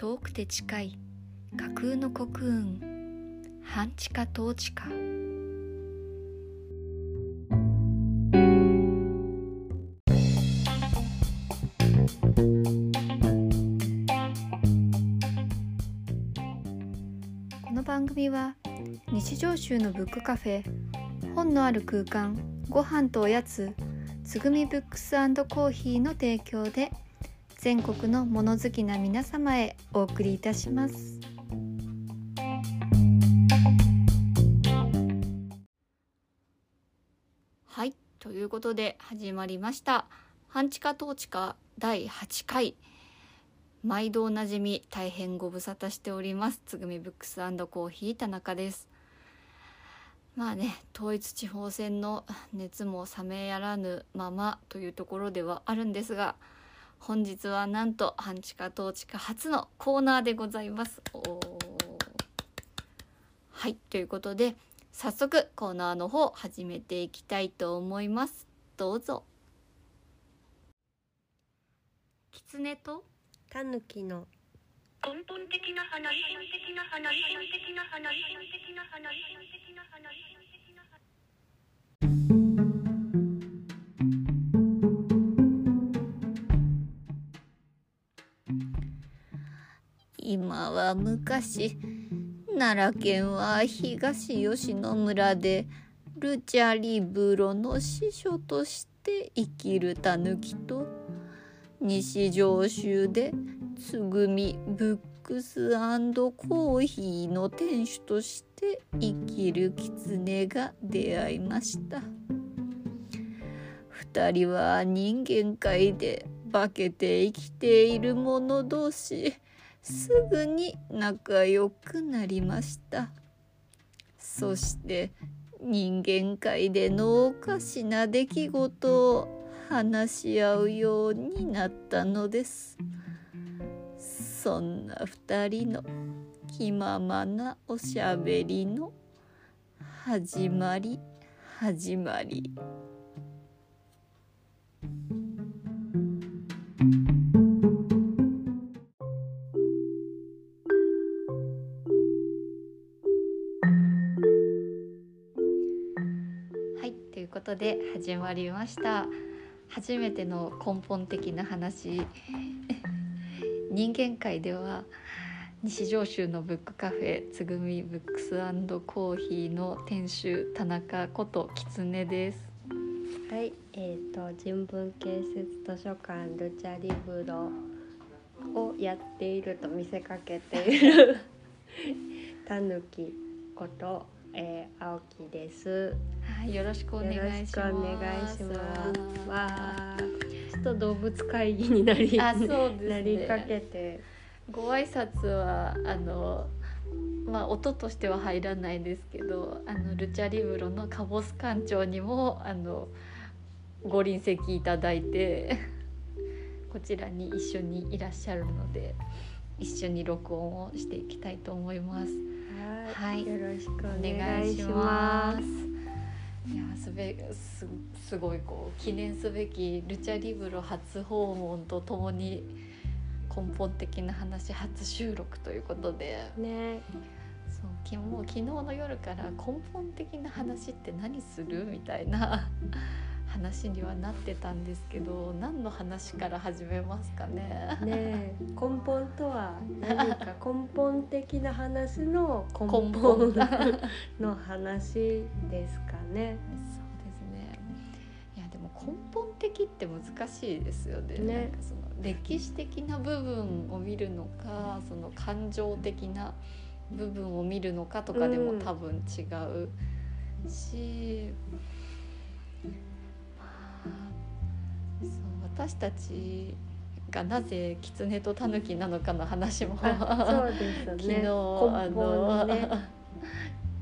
遠くて近い架空の国運半地下統治下。この番組は日常集のブックカフェ本のある空間ご飯とおやつつぐみブックスコーヒーの提供で全国の物好きな皆様へお送りいたします。はいということで始まりました。半地下統治下第8回。毎度おなじみ大変ご無沙汰しております。つぐみブックスコーヒー田中です。まあね統一地方選の熱も冷めやらぬままというところではあるんですが本日はなんと半地下統治下初のコーナーでございます。はいということで早速コーナーの方始めていきたいと思います。どうぞ。狐と？タヌキの。根本的な話。的な話。的な話。的な話。的な話的な話今は昔奈良県は東吉野村でルチャリブロの司書として生きるタヌキと西上州でつぐみブックスコーヒーの店主として生きる狐が出会いました。二人は人間界で化けて生きている者同士すぐに仲良くなりました。そして人間界でのおかしな出来事を話し合うようになったのです。そんな二人の気ままなおしゃべりの始まり始まり。ことで始まりました。初めての根本的な話。人間界では西上州のブックカフェつぐみブックスコーヒーの店主田中こと狐です。はいえー、と人文建設図書館ルチャリブロをやっていると見せかけている タヌキこと、えー、青木です。はいよろしくお願いします。よろしくお願いします。わあちょっと動物会議になりあそうですね。なりかけて。ご挨拶はあのまあ音としては入らないですけどあのルチャリブロのカボス館長にもあのご臨席いただいて こちらに一緒にいらっしゃるので一緒に録音をしていきたいと思います。はい。よろしくおお願願いします。いやすべすすごいこう記念すべきルチャリブロ初訪問とともに根本的な話初収録ということで。ね。そうきもう昨日の夜から根本的な話って何する？みたいな話にはなってたんですけど何の話から始めますかね？ね根本とは何か？根本的な話の根根本本 の話ですかね。そうですね。いやでも根本的って難しいですよね。ねなんかその歴史的な部分を見るのか、その感情的な部分を見るのかとかでもうん多分違うし、まあそう私たちがなぜ狐と狸なのかの話もあそうです昨日ね。あ根の。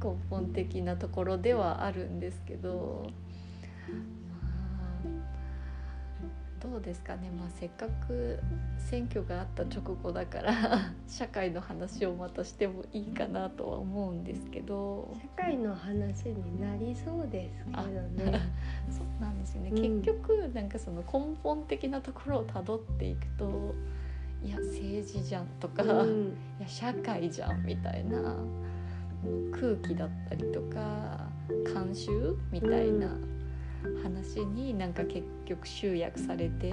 根本的なところではあるんですけど、まあどうですかね、まあ、せっかく選挙があった直後だから 社会の話をまたしてもいいかなとは思うんですけど。社会の話になりそうですけどね。そうなんですよね、うん。結局なんかその根本的なところをたどっていくといや政治じゃんとか、うん。いや社会じゃんみたいな空気だったりとか慣習みたいな話になんか結局集約されて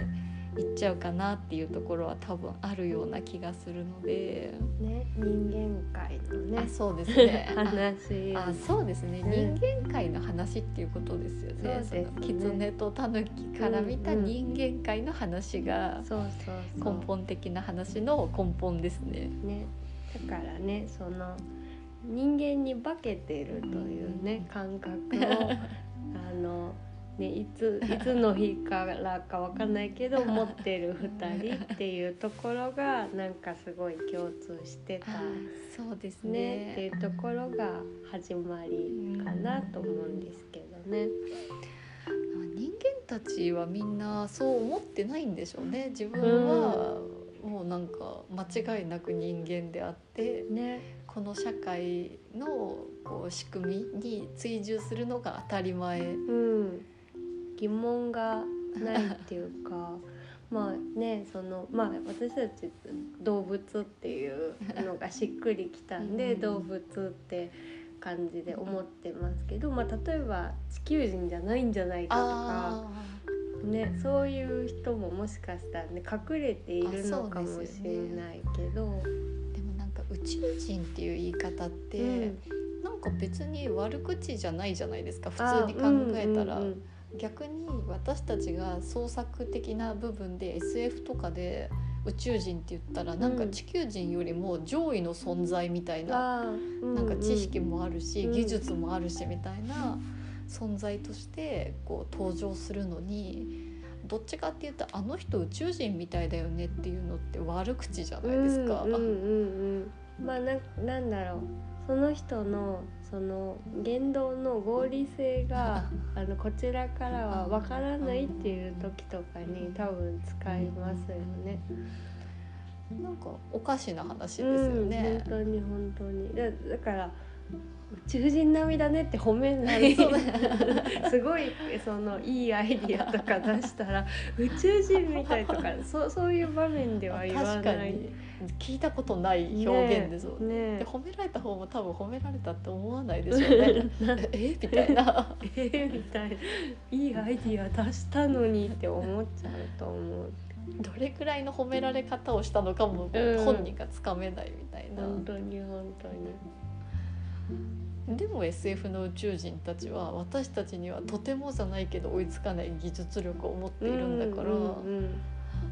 いっちゃうかなっていうところは多分あるような気がするので、ね人間界のね。あそうですね。話。あそうですね、うん人間界の話っていうことですよね。そね。の狐と狸から見た人間界の話が根本的な話の根本ですね。ね。だからねその人間に化けてるというね感覚を あのねいついつの日からかわかんないけど 持ってる2人っていうところがなんかすごい共通してたあそうですねっていね。うところが始まりかなと思うんですけどね。人間たちはみんなそう思ってないんでしょうね。自分はもうなんか間違いなく人間であってねこの社会のこう仕組みに追従するのが当たり前。うん、疑問がないっていうか まあねそのまあ私たち動物っていうのがしっくりきたんでうん動物って感じで思ってますけど、まあ、例えば地球人じゃないんじゃないかとか、あね、そういう人ももしかしたらね隠れているのかもしれないけど。ーでもなんか宇宙人っていう言い方って、うん。なんか別に悪口じゃないじゃないですか普あ通に考えたら、うんうん逆に私たちが創作的な部分で SF とかで宇宙人って言ったらなんか地球人よりも上位の存在みたいな、なんか知識もあるし、うん。技術もあるしみたいな存在としてこう登場するのにどっちかっていうとあの人宇宙人みたいだよねっていうのって悪口じゃないですか。うんうんうんうん、まあななんだろう。その人のその言動の合理性が あのこちらからはわからないっていう時とかに多分使いますよね。なんかおかしな話ですよね。うん、本当に本当にだだから宇宙人並みだねって褒めない。そ うすごいそのいいアイディアとか出したら 宇宙人みたいとかそうそういう場面では言わない。に。聞いたことない表現ですもんね。ねで褒められた方も多分褒められたって思わないでしょうね。え？みたいな。え？ー、みたいな。いいアイディア出したのにって思っちゃうと思う。どれくらいの褒められ方をしたのかもうん。本人がつかめないみたいな。本当に本当にでも SF の宇宙人たちは私たちにはとてもじゃないけど追いつかない技術力を持っているんだから、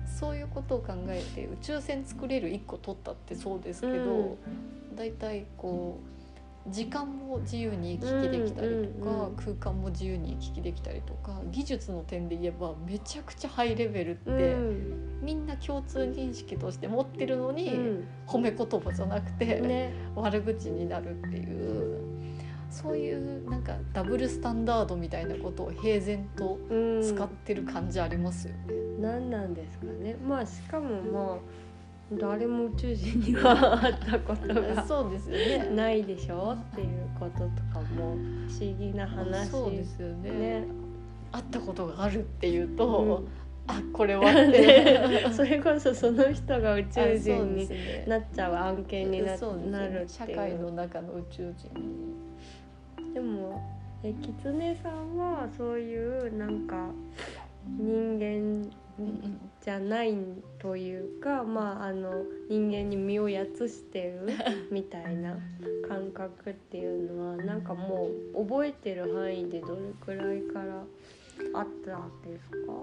そういうことを考えて宇宙船作れる1個取ったってそうですけど、うん。だいたいこう時間も自由に行き来できたりとか、うんうんうん空間も自由に行き来できたりとか技術の点で言えばめちゃくちゃハイレベルって、うん。みんな共通認識として持ってるのに、うん。褒め言葉じゃなくて、ね。悪口になるっていう。そういうなんかダブルスタンダードみたいなことを平然とうん。使ってる感じありますよね。何なんですかね。まあしかもまあ誰も宇宙人には会ったことがそうですよね。ないでしょっていうこととかも不思議な話そうですよね。ね会ったことがあるっていうと、うん。あこれはって。ね。それこそその人が宇宙人になっちゃう案件にな,、なるって社いう。会の中の宇宙人に。でもえキツネさんはそういうなんか人間じゃないというか、まああの人間に身をやつしてるみたいな感覚っていうのはなんかもう覚えてる範囲でどれくらいからあったんですか？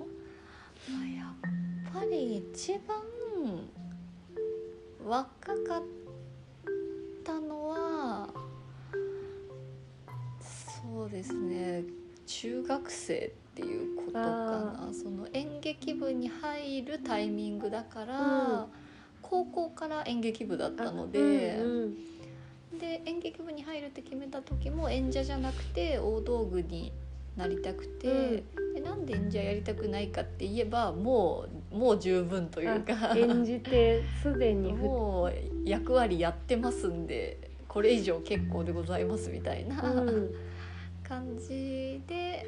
あやっぱり一番若かったのはそうですね中学生っていうことかな。その演劇部に入るタイミングだから、うん。高校から演劇部だったのあで。うん。で演劇部に入るって決めた時も演者じゃなくて大道具になりたくて、でなんで演者やりたくないかって言えばもうもう十分というかあ演じてすでにふもう役割やってますんでこれ以上結構でございますみたいなうん。感じで、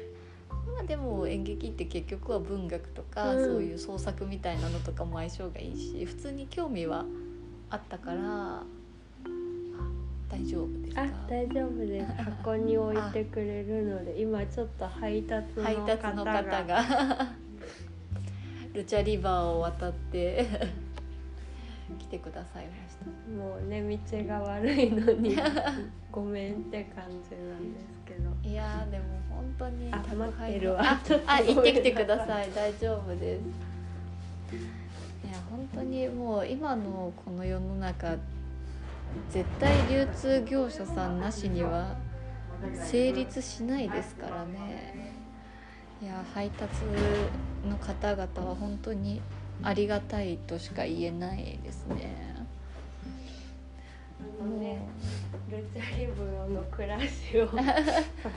まあでも演劇って結局は文学とか、うん。そういう創作みたいなのとかも相性がいいし普通に興味はあったからあ大丈夫ですか？あ大丈夫です。箱に置いてくれるので今ちょっと配達の方方が。が ルチャリバーを渡って来てくださいました。もうね道が悪いのに ごめんって感じなんですけど。いやーでも本当にあ宅待配ってるわ。あ 行ってきてください。大丈夫です。いや本当にもう今のこの世の中絶対流通業者さんなしには成立しないですからね。いや配達の方々は本当にありがたいとしか言えないですね。あのねもルチャリブロの暮らしを支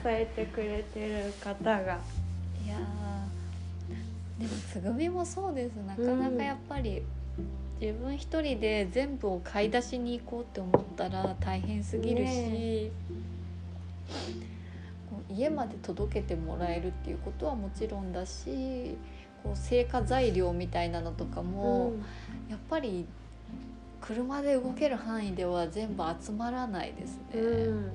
えてくれてる方が。ういやーでもつぐみもそうです。なかなかやっぱり、自分一人で全部を買い出しに行こうって思ったら大変すぎるし、家まで届けてもらえるっていうことはもちろんだしこう成果材料みたいなのとかも、やっぱり車で動ける範囲では全部集まらないですね。うん。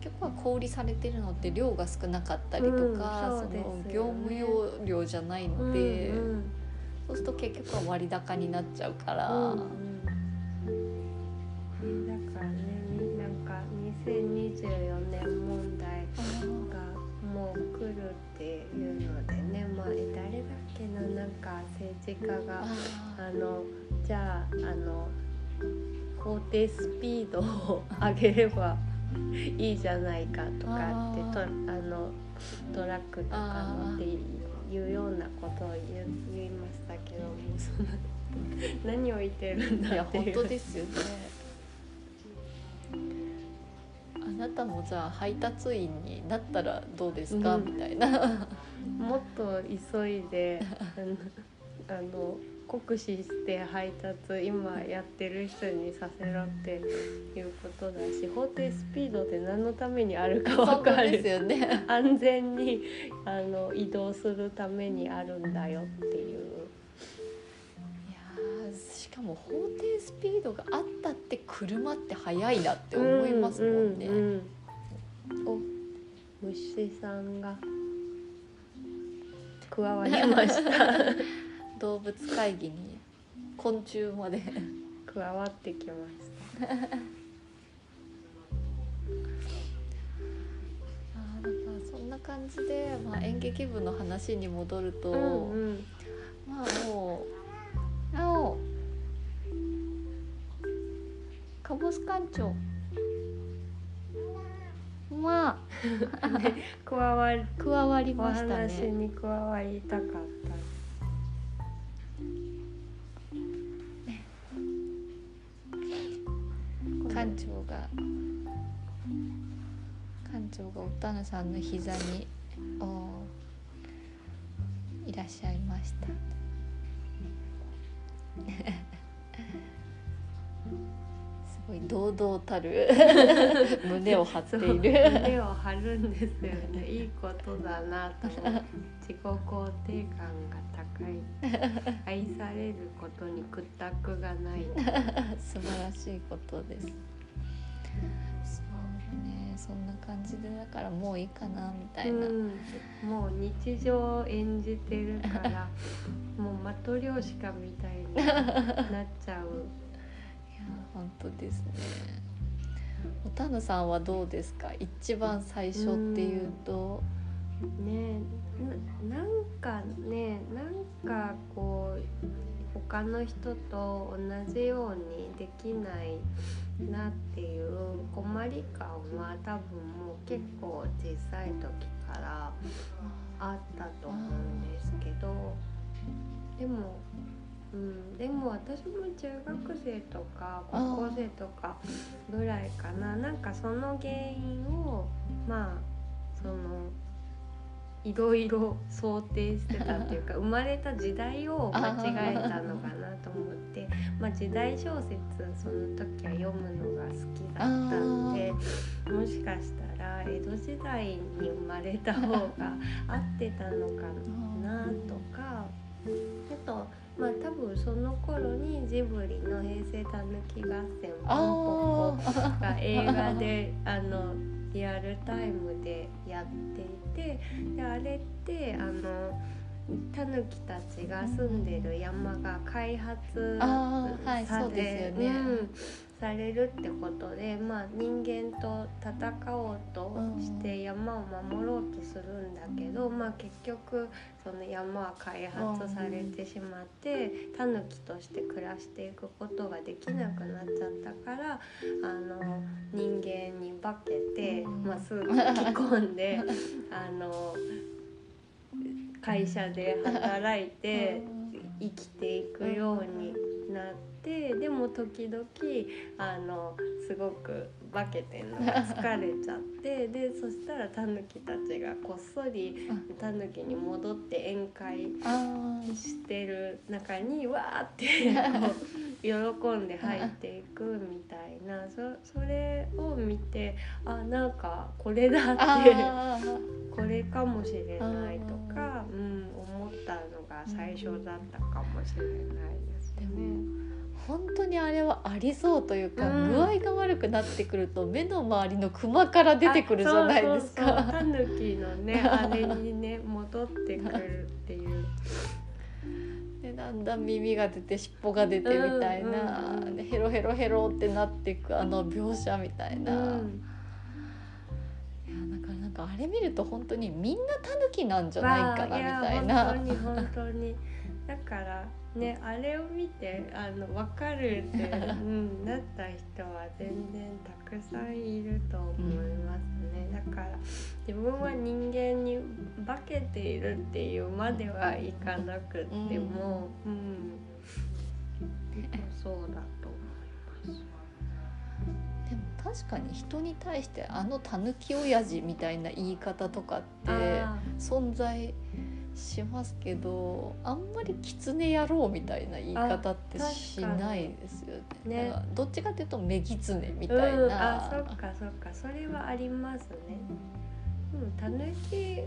結局は小売りされてるのって量が少なかったりとか、うんそそうですよのね。業務用量じゃないので、うんうん。そうすると結局は割高になっちゃうから、うんうん。ねだからねみなんか2024家がああのじゃああの法定スピードを上げればいいじゃないかとかってとあのトラックとか乗っていうようなことを言う言いましたけどもの何を言ってるんだっていう。本当ですよね。あなたもじゃあ配達員になったらどうですか、うん。みたいな。もっと急いであの酷使して配達今やってる人にさせろっていうことだし法定スピードって何のためにあるか分かるですよね。安全にあの移動するためにあるんだよっていう。いやーしかも法定スピードがあったって車って速いなって思いますもんね。ううんうんお虫さんが加わりました動物会議に昆虫まで。加わってきました。あーなんかそんな感じで、まあ、演劇部の話に戻ると、うんうんまあもうあおカボス館長まあ加わり加わりおました話ねに加わりたかった館長が館長がおたぬさんの膝においらっしゃいました。堂々たる。胸を張っている。胸を張るんですよね。いいことだなと。自己肯定感が高い。愛されることに屈託がない。素晴らしいことです。そうね。そんな感じでだからもういいかなみたいな、うん、もう日常を演じてるからもうマトリョーシカみたいになっちゃう本当ですね。おたぬさんはどうですか？一番最初っていうと、ねななんかねなんかこう他の人と同じようにできないなっていう困り感は多分もう結構小さい時からあったと思うんですけどでも、うん、でも私も中学生とか高校生とかぐらいかな。なんかその原因をまあそのいろいろ想定してたっていうか 生まれた時代を間違えたのかなと思って、まあ、時代小説その時は読むのが好きだったんでもしかしたら江戸時代に生まれた方が合ってたのかなとかあとまあ多分その頃にジブリの「平成たぬき合戦ポンポコあ」が映画であのリアルタイムでやっていてであれってあのタヌキたちが住んでる山が開発あーはいさそうですれよね。うんされるってことで、まあ、人間と戦おうとして山を守ろうとするんだけど、まあ、結局その山は開発されてしまってタヌキとして暮らしていくことができなくなっちゃったからあの人間に化けて、うんまあ、スーツ着込んで あの会社で働いて。生きていくようになってでも時々あのすごく化けてんのが疲れちゃってでそしたらタヌキたちがこっそりタヌキに戻って宴会してる中にわーってこう 喜んで入っていくみたいな。そそれを見てあなんかこれだってこれかもしれないとか、うん、思ったのが最初だったかもしれないですね。本当にあれはありそうというか、うん具合が悪くなってくると目の周りのクマから出てくるじゃないですあそうそうそうか。タヌキのね あれにね戻ってくるっていう。でだんだん耳が出て尻尾が出てみたいな、うんうんうんでヘロヘロヘロってなっていくあの描写みたいな。うんいやなんかなんかあれ見ると本当にみんなタヌキなんじゃないかなみたいわな。本当に本当にだからねあれを見てあの分かるって、うん、なった人は全然たくさんいると思いますね、だから自分は人間に化けているっていうまではいかなくっても、うんそうだと思います。でも確かに人に対してあのタヌキ親父みたいな言い方とかってあ存在しますけどあんまり狐野郎みたいな言い方ってあしないですよね。ねどっちかっていうと目狐みーたいうん、な。あそっかそっかそれはありますね。うん、たぬき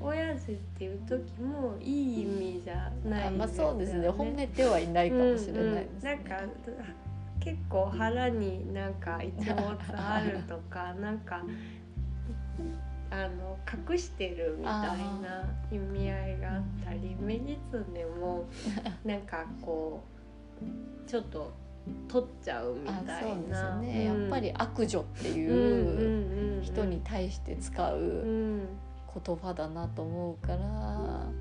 親父っていう時もいい意味じゃないあまあそうですね褒めてはいないかもしれないね。うんうん、なんか結構腹になんか一物あるとかなんかあの隠してるみたいな意味合いがあったり目狐も なんかこうちょっと取っちゃうみあたいな。ね、うん。やっぱり悪女ってうんいううんうん人に対して使ううん。言葉だなと思うからなん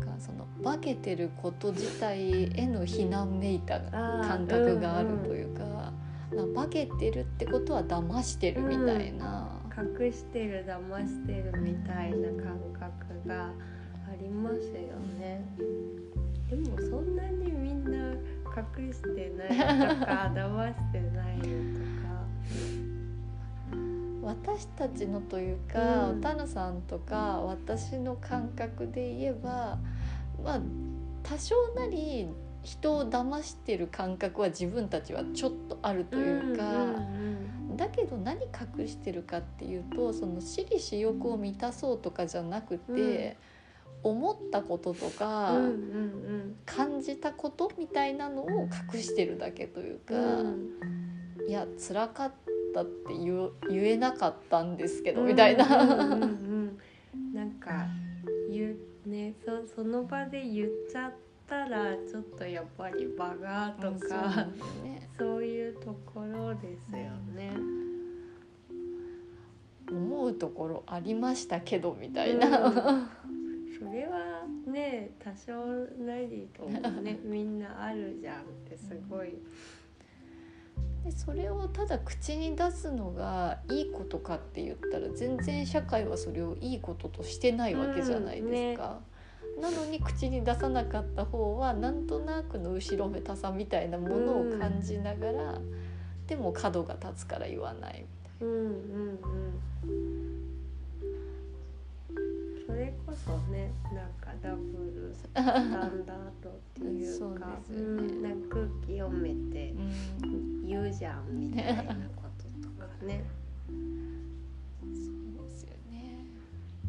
かその化けてること自体への非難めいた感覚があるというか、なん。か化けてるってことは騙してるみたいな、隠してる騙してるみたいな感覚がありますよね。でもそんなにみんな隠してないとか 騙してないとか。私たちのというか、うん。おたぬさんとか私の感覚で言えばまあ多少なり人を騙してる感覚は自分たちはちょっとあるというか。だけど何隠してるかっていうとその私利私欲を満たそうとかじゃなくて、思ったこととか、感じたことみたいなのを隠してるだけというか、うん。いや辛かったって言えなかったんですけど、みたいな。なんか言うね。そその場で言っちゃったらちょっとやっぱり場がとかねそういうところですよね。思うところありましたけどみたいな、うん それはね多少なりともね みんなあるじゃんってすごい。でそれをただ口に出すのがいいことかって言ったら全然社会はそれをいいこととしてないわけじゃないですか。なのに口に出さなかった方はなんとなくの後ろめたさみたいなものを感じながら、でも角が立つから言わないみうんうんうん。それこそねなんかダブルスタンダードっていう そうかですよねうん、なんか空気読めてたいな。うん言うじゃんみたいなこととかね。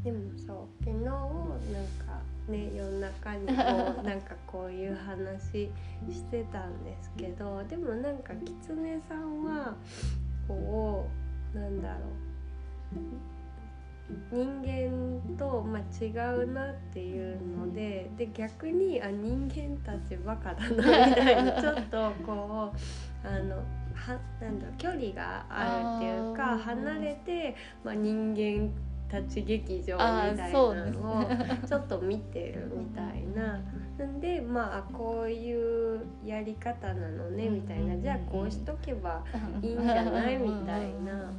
でもそう昨日なんかね夜中にこうなんかこういう話してたんですけどでもなんか狐さんはこうなんだろう。人間と、まあ、違うなっていうのでで逆にあ人間たちバカだなみたいな ちょっとこうあのはなんだ距離があるっていうか離れて、まあ、人間たち劇場みたいそうなのをちょっと見てるみたいな。なんでまあこういうやり方なのねみたいな。じゃあこうしとけばいいんじゃない？みたいな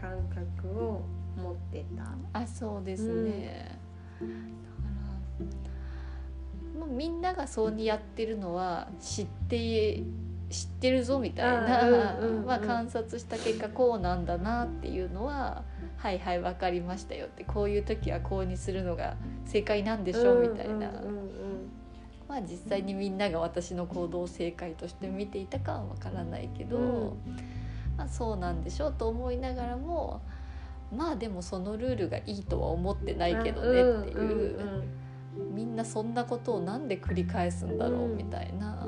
感覚を持ってた。あそうですね、だからもうみんながそうにやってるのは知って知ってるぞみたいな、まあ、観察した結果こうなんだなっていうのははいはい分かりましたよってこういう時はこうにするのが正解なんでしょみたいな、うんうんうんまあ実際にみんなが私の行動を正解として見ていたかは分からないけど、うん。まあ、そうなんでしょうと思いながらもまあでもそのルールがいいとは思ってないけどねっていう,、んんうんみんなそんなことをなんで繰り返すんだろううんみたいな、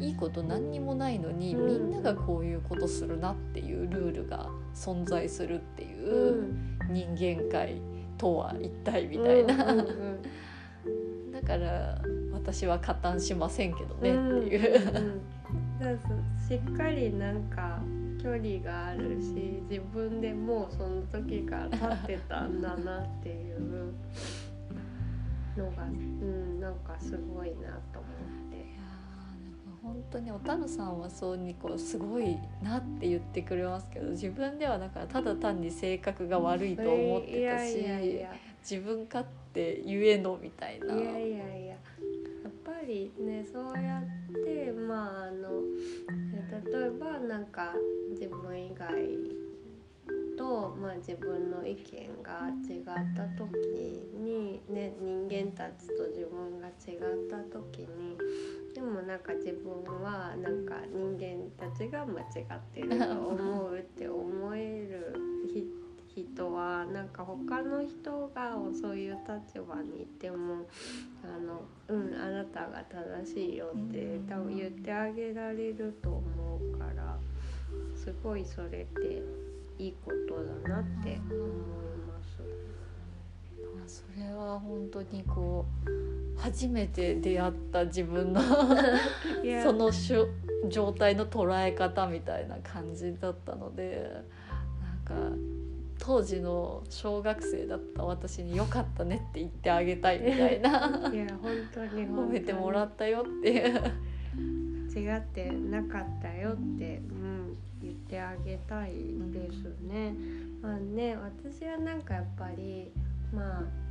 いいこと何にもないのに、うん。みんながこういうことするなっていうルールが存在するっていうう、ん。人間界とは一体みたいな、うんうんうん。だから私は加担しませんけどねっていう。うんしっかりなんか距離があるし自分でもうその時から立ってたんだなっていうのが、うん、なんかすごいなと思って。本当におたるさんはそうにこうすごいなって言ってくれますけど自分ではだからただ単に性格が悪いと思ってたし、自分勝手ゆえのみたいな。いやいやいややっぱりねそうやってまああのえ例えばなんか自分以外と、まあ、自分の意見が違った時に、ね、人間たちと自分が違った時にでもなんか自分はなんか人間たちが間違ってると思うって思える人はなんか他の人がそういう立場にいてもあのうんあなたが正しいよって多分言ってあげられると思うからすごいそれっていいことだなって思います。それは本当にこう初めて出会った自分の そのしゅ状態の捉え方みたいな感じだったのでなんか当時の小学生だった私に「よかったね」って言ってあげたいみたいないや本当に褒めてもらっったよっていう。違ってなかったよって、うん、てあげたいですね。まあね私はなんかやっぱりまあ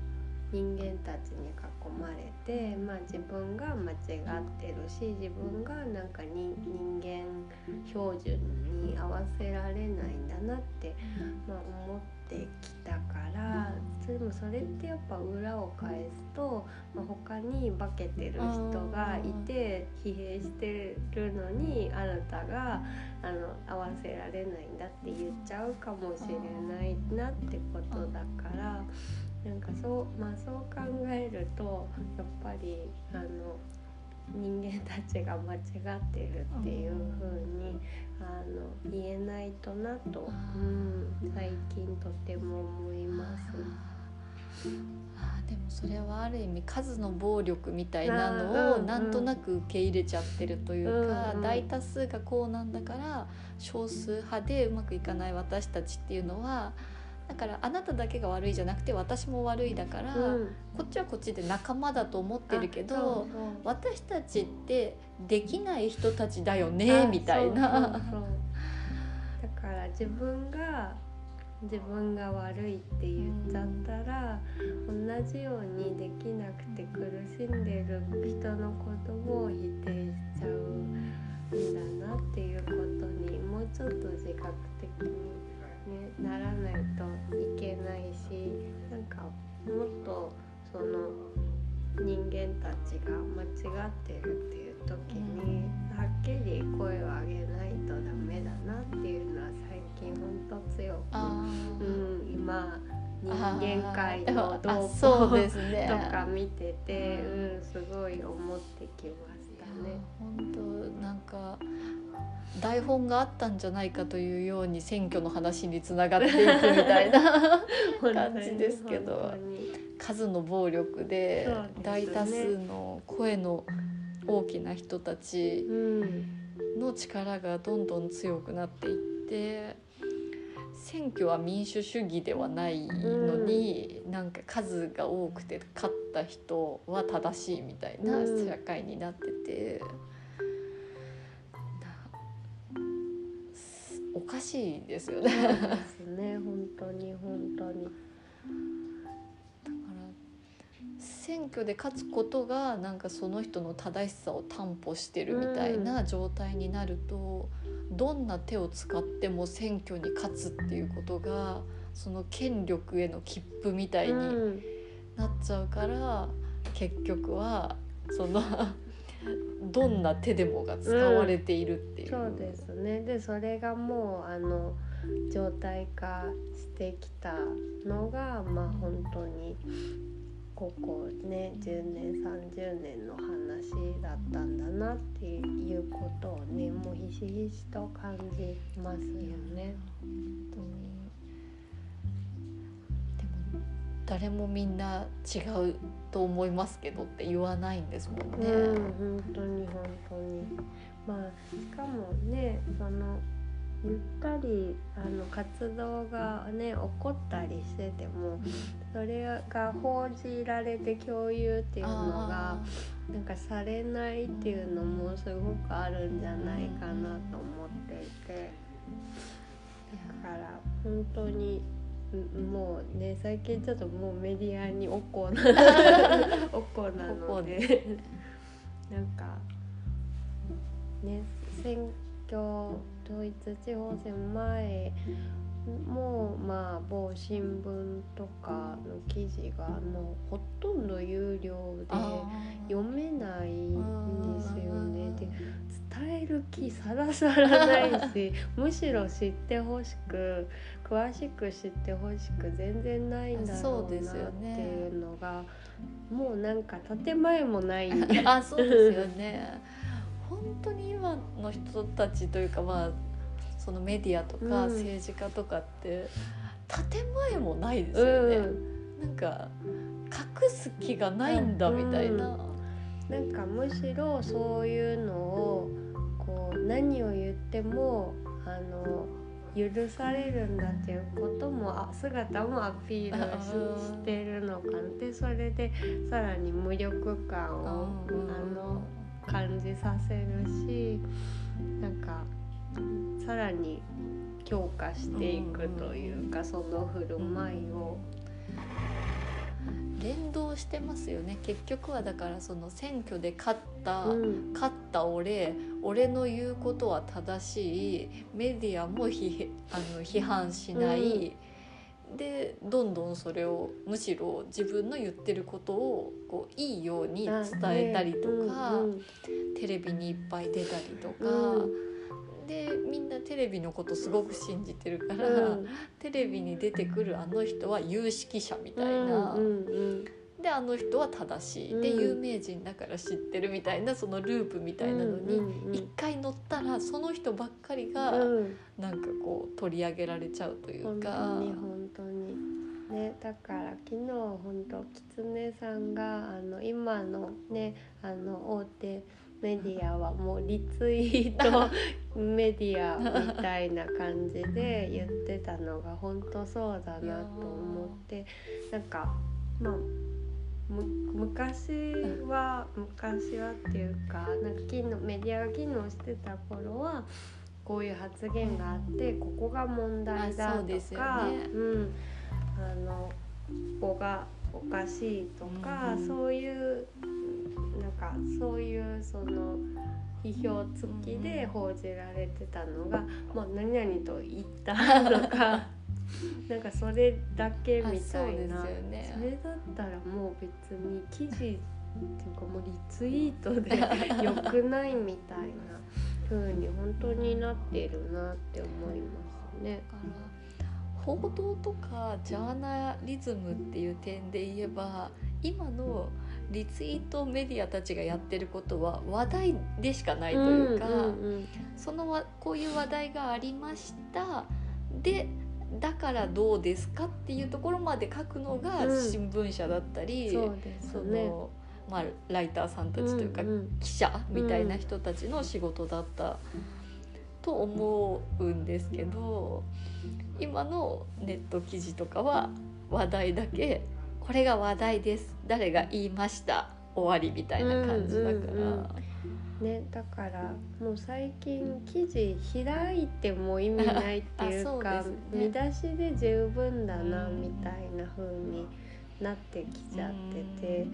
人間たちに囲まれて、まあ、自分が間違ってるし自分がなんか人間標準に合わせられないんだなって、まあ、思ってきたからでもそれってやっぱ裏を返すと、まあ、他に化けてる人がいて疲弊してるのにあなたがあの合わせられないんだって言っちゃうかもしれないなってことだから。なんかそうまあそう考えるとやっぱりあの人間たちが間違ってるっていう風にあの言えないとなと、うん、最近とても思います。あー。でもそれはある意味数の暴力みたいなのをなんとなく受け入れちゃってるというか、うんうん。大多数がこうなんだから少数派でうまくいかない私たちっていうのはだからあなただけが悪いじゃなくて私も悪いだから、うん。こっちはこっちで仲間だと思ってるけど私たちってできない人たちだよねあみたいな。だから自分が自分が悪いって言っちゃったら同じようにできなくて苦しんでる人のことも否定しちゃうんだなっていうことにもうちょっと自覚的に、ね、ならないといけないしなんかもっとその人間たちが間違ってるっていう時にはっきり声を上げないとダメだなっていうのは最近ほんと強く、あうーん、今人間界のあ動向とか見てて、うん、すごい思ってきまね。本当なんか台本があったんじゃないかというように選挙の話につながっていくみたいな 感じですけど数の暴力で大多数の声の大きな人たちうんの力がどんどん強くなっていって選挙は民主主義ではないのに、なんか数が多くて勝った人は正しいみたいなうん社会になってて、なおかしいですよね。ね本当に本当に。だから選挙で勝つことがなんかその人の正しさを担保してるみたいな状態になると、どんな手を使っても選挙に勝つっていうことがその権力への切符みたいにうん。なっちゃうから、結局はその どんな手でもが使われているっていう。そうですね。でそれがもうあの状態化してきたのがまあ本当にここね10年30年の話だったんだなっていうことをねもうひしひしと感じますよね。本当にでも誰もみんな違うと思いますけどって言わないんですもんね。うん本当に本当にまあしかもねそのゆったりあの活動がね起こったりしててもそれが報じられて共有っていうのがあなんかされないっていうのもすごくあるんじゃないかなと思っていて。だから本当にうんもうね最近ちょっともうメディアにおこな おこなので。なんかね選挙統一地方選前もまあ某新聞とかの記事があのほとんど有料であ読めないんですよね。でうん伝える気さらさらないし むしろ知ってほしく詳しく知ってほしく全然ないんだろそううなっていうのがもうなんか建前もない。あそうですよね。本当に今の人たちというかまあそのメディアとかうん。政治家とかって建前もないですよね。うん。なんか隠す気がないんだみたいな。なんかむしろそういうのをこう何を言ってもあの許されるんだっていうこともあ姿もアピールししてるのかなでそれでさらに無力感をうん。あの感じさせるしなんかさらに強化していくというかその振る舞いを。連動してますよね。結局はだからその選挙で勝った、うん。勝った俺俺の言うことは正しい。メディアも批あの批判しない、でどんどんそれをむしろ自分の言ってることをこういいように伝えたりとか、うんうんテレビにいっぱい出たりとか、うん。でみんなテレビのことすごく信じてるから、うん。テレビに出てくるあの人は有識者みたいな。うんうんであの人は正しい、でうん有名人だから知ってるみたいなそのループみたいなのに一回乗ったらその人ばっかりがうん。なんかこう取り上げられちゃうという本か当に本当に。ねだから昨日本当狐さんがあの今のねあの大手メディアはもうリツイート メディアみたいな感じで言ってたのが本当そうだなと思って。なんかまあむ昔は昔はっていうかなんか機能メディアが機能してた頃はこういう発言があってここが問題だとか、ね。うん、あのここがおかしいとか、うんうんそういうなんかそういうその批評付きで報じられてたのが、もう何々と言ったとかなんかそれだけみたいな。あそね。それだったらもう別に記事っていうかもうリツイートでよくないみたいな風に本当になってるなって思いますね。報道とかジャーナリズムっていう点で言えば今のリツイートメディアたちがやってることは話題でしかないというか、そのわこういう話題がありました。でだからどうですかっていうところまで書くのがうん。新聞社だったり、うん、そうですそね。のまあ、ライターさんたちというか、んん記者みたいな人たちの仕事だったと思うんですけど今のネット記事とかは話題だけこれが話題です。誰が言いました。終わりみたいな感じだから、うんうんうんね、だからもう最近記事開いても意味ないっていう あかそうね。見出しで十分だなうんみたいな風になってきちゃってて、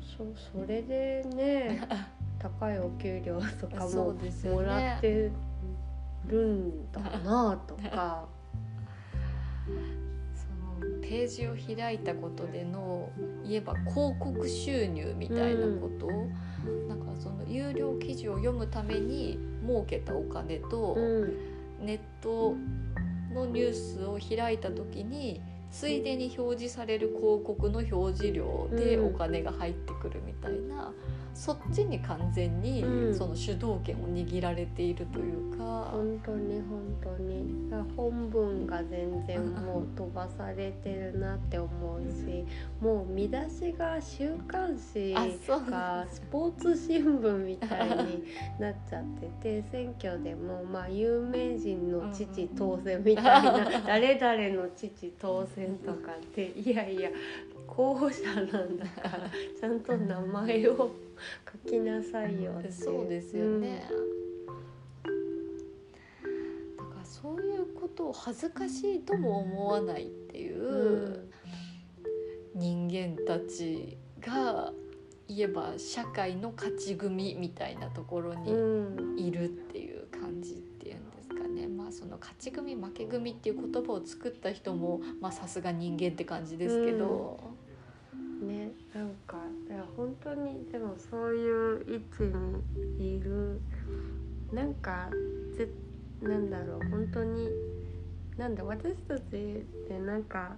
そそれでね 高いお給料とかそももらってるんだなとか。そのページを開いたことでの言えば広告収入みたいなこと、なんかその有料記事を読むために儲けたお金と、うん。ネットのニュースを開いた時についでに表示される広告の表示料でうん。お金が入ってくるみたいな、そっちに完全にうん。その主導権を握られているというか。本当に本当に。本文が全然もう飛ばされてるなって思うしもう見出しが週刊誌あそうがスポーツ新聞みたいになっちゃってて選挙でもまあ有名人の父当選みたいな誰々の父当選とかっていやいや候補者なんだからちゃんと名前を書きなさいよってそうですよね、だからそういうことを恥ずかしいとも思わないっていうう人間たちが言えば社会の勝ち組みたいなところん、にうん。いるっていう感じっていうんですかね。まあその勝ち組負け組っていう言葉を作った人もまあさすが人間って感じですけど、ねなん当にでもそういう位置にいる。なんかぜなんだろう本当になんだ私たちってなんか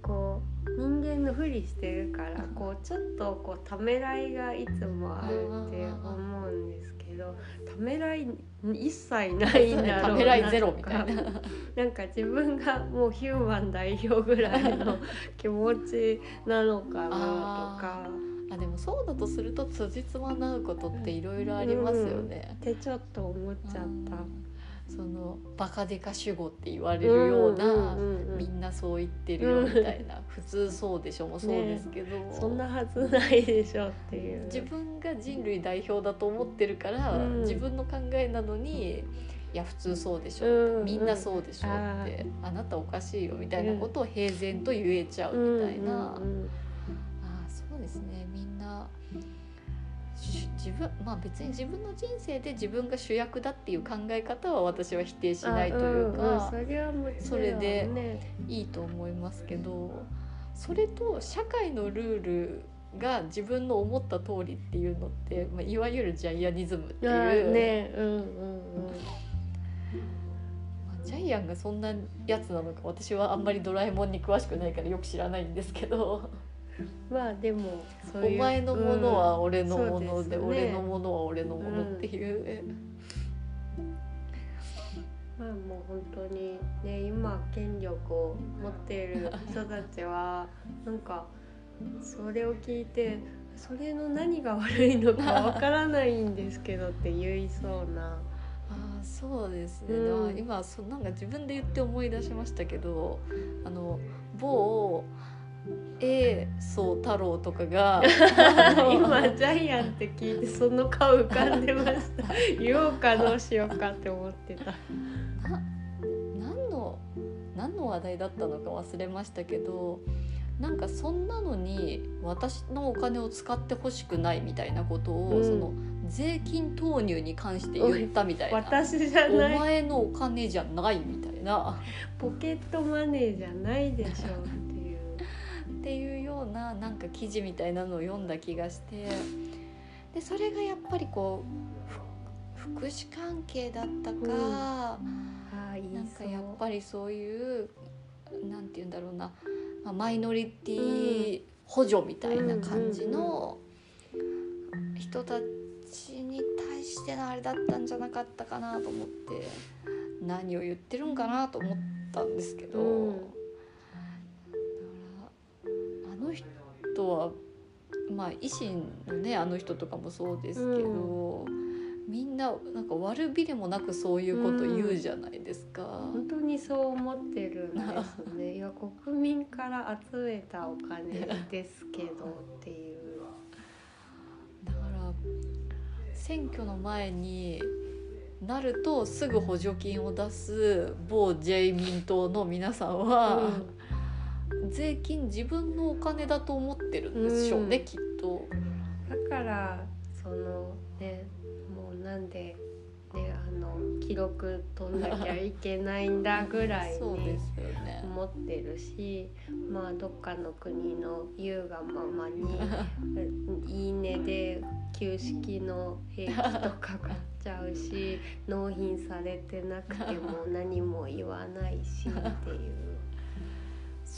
こう人間のふりしてるからこうちょっとこうためらいがいつもあるって思うんですけどためらい一切ないんだろうな。と かためらいゼロみたいな。なんか自分がもうヒューマン代表ぐらいの気持ちなのかなとかあでもそうだとすると辻褄なうことっていろいろありますよね。ってちょっと思っちゃった。そのバカデカ主語って言われるような、うんうんうんみんなそう言ってるよみたいな、普通そうでしょもそうですけど、そんなはずないでしょっていう。自分が人類代表だと思ってるから、うん。自分の考えなのにいや普通そうでしょ、うんみんなそうでしょあってあなたおかしいよみたいなことを平然と言えちゃうみたいな。うんうんうんああそうですね自分まあ別に自分の人生で自分が主役だっていう考え方は私は否定しないというか、あうんうんそれでいいと思いますけどそれと社会のルールが自分の思った通りっていうのって、まあ、いわゆるジャイアニズムっていう、あねうんうんうんまあジャイアンがそんなやつなのか私はあんまりドラえもんに詳しくないからよく知らないんですけど。まあでもお前のものは俺のもうんので,、そうすね。俺のものは俺のものっていう、まあもう本当にね今権力を持っている人たちは なんかそれを聞いてそれの何が悪いのかわからないんですけどって言いそうな。ああそうですね、うん。まあ今そなんか自分で言って思い出しましたけどあの某 A 宗太郎とかが 今ジャイアンって聞いてその顔浮かんでました。言おうかどうしようかって思ってた。な何の何の話題だったのか忘れましたけどなんかそんなのに私のお金を使ってほしくないみたいなことを、うん。その税金投入に関して言ったみたいな。私じゃおない。前のお金じゃないみたいな。ポケットマネーじゃないでしょっていうようななんか記事みたいなのを読んだ気がしてでそれがやっぱりこうふ福祉関係だったか、ああいいなんかやっぱりそういうなんて言うんだろうな、まあ、マイノリティ補助みたいな感じの人たちに対してのあれだったんじゃなかったかなと思って何を言ってるんかなと思ったんですけど、人はまあ維新のねあの人とかもそうですけど、みんななんか悪びれもなくそういうこと言うじゃないですか。本当にそう思ってるんですね。いや国民から集めたお金ですけどっていう。だから選挙の前になるとすぐ補助金を出す某自民党の皆さんは、税金自分のお金だと思ってるんでしょうね、うんきっと。だからそのねもうなんでねあの記録取んなきゃいけないんだぐらいそうでにすよね。思ってるしまあどっかの国の優がままに「いいね」で旧式の兵器とか買っちゃうし納品されてなくても何も言わないしっていう。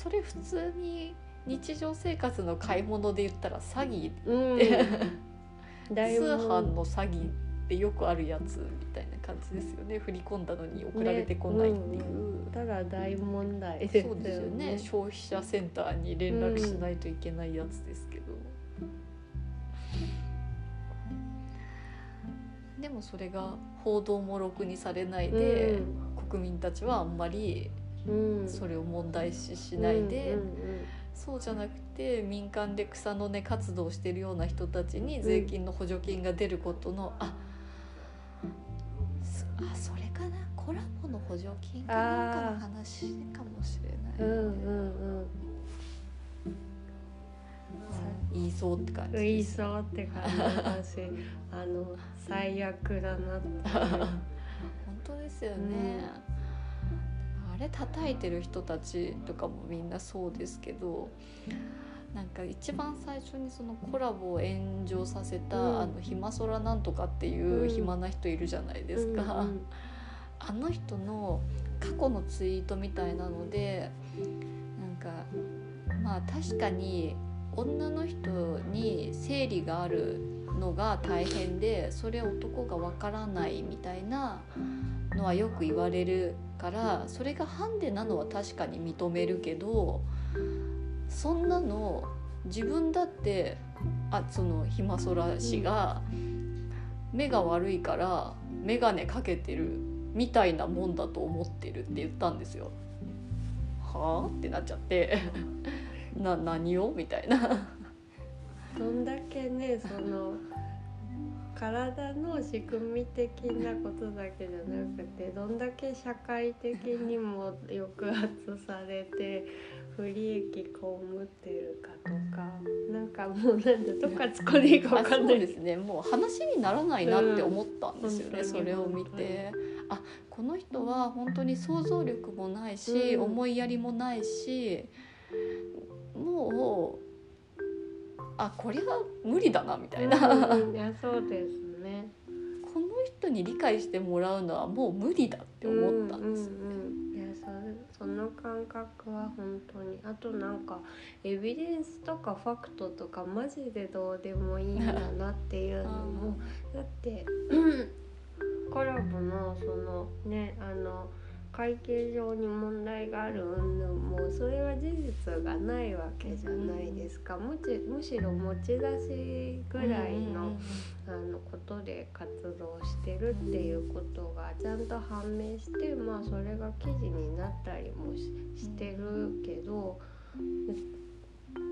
それ普通に日常生活の買い物で言ったら詐欺。うん、通販の詐欺ってよくあるやつみたいな感じですよね。振り込んだのに送られてこないっていう。ただ大問題。ですよね。そうですよね。消費者センターに連絡しないといけないやつですけど、でもそれが報道もろくにされないで、国民たちはあんまりうん、それを問題視しないで、うんうんそうじゃなくて民間で草の根活動してるような人たちに税金の補助金が出ることの、あそあそれかな？コラボの補助金かなんかの話かもしれない。うんうん言いそうって感うん。じ言いそうって感じ あの最悪だなって。本当ですよね、あれ叩いてる人たちとかもみんなそうですけどなんか一番最初にそのコラボを炎上させた、うん。あの暇空なんとかっていう暇な人いるじゃないですか、うんうん。あの人の過去のツイートみたいなのでなんかまあ確かに女の人に生理があるのが大変でそれ男がわからないみたいなのはよく言われるからそれがハンデなのは確かに認めるけどそんなの自分だってあその暇空氏が目が悪いから眼鏡かけてるみたいなもんだと思ってるって言ったんですよ。はあ？ってなっちゃって。な何を？みたいな。どんだけねその体の仕組み的なことだけじゃなくてどんだけ社会的にも抑圧されて不利益被ってるかとかなんかもうなんだどっか突っ込んでいいか分かんない。ですね。もう話にならないなって思ったんですよね、うんそれを見て。あこの人は本当に想像力もないし、うん。思いやりもないしもうあこれは無理だなみたいな、うんうんいやそうですね。この人に理解してもらうのはもう無理だって思ったんですよね。うんうんうん、いやそその感覚は本当に。あとなんかエビデンスとかファクトとかマジでどうでもいいんだなっていうのも。だって コラボのそのねあの会計上に問題がある云々もそれは事実がないわけじゃないですかむちむしろ持ち出しぐらいの。あのことで活動してるっていうことがちゃんと判明してまあそれが記事になったりもししてるけど